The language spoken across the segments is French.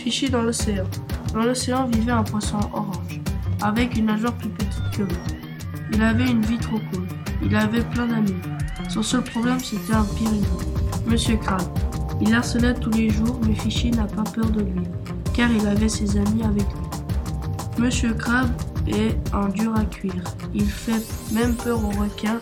Fichy dans l'océan. Dans l'océan vivait un poisson orange, avec une nageoire plus petite que l'autre. Il avait une vie trop cool. Il avait plein d'amis. Son seul problème, c'était un pyrénées. Monsieur Crabe. Il harcelait tous les jours, mais Fichy n'a pas peur de lui, car il avait ses amis avec lui. Monsieur Crabe est un dur à cuire. Il fait même peur aux requins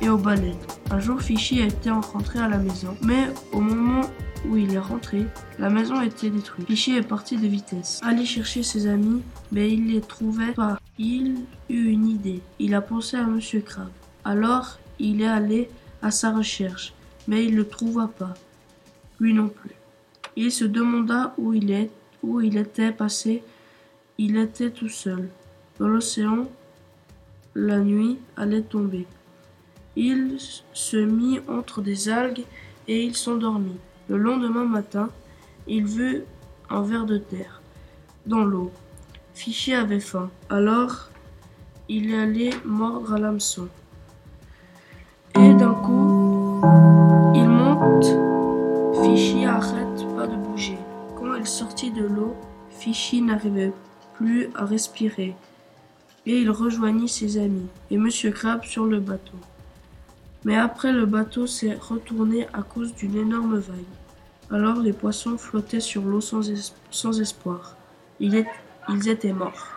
et aux baleines. Un jour, Fichy était rentré à la maison, mais au moment où il est rentré, la maison était détruite. Fichy est parti de vitesse. Aller chercher ses amis, mais il les trouvait pas. Il eut une idée. Il a pensé à Monsieur Crabe. Alors, il est allé à sa recherche, mais il ne le trouva pas. Lui non plus. Il se demanda où il était passé. Il était tout seul. Dans l'océan, la nuit allait tomber. Il se mit entre des algues et il s'endormit. Le lendemain matin, il vit un ver de terre dans l'eau. Fichy avait faim. Alors, il allait mordre à l'hameçon. Et d'un coup, il monte. Fichy arrête pas de bouger. Quand il sortit de l'eau, Fichy n'arrivait plus à respirer. Et il rejoignit ses amis et Monsieur Crabe sur le bateau. Mais après, le bateau s'est retourné à cause d'une énorme vague. Alors les poissons flottaient sur l'eau sans, es- sans espoir. Ils étaient morts.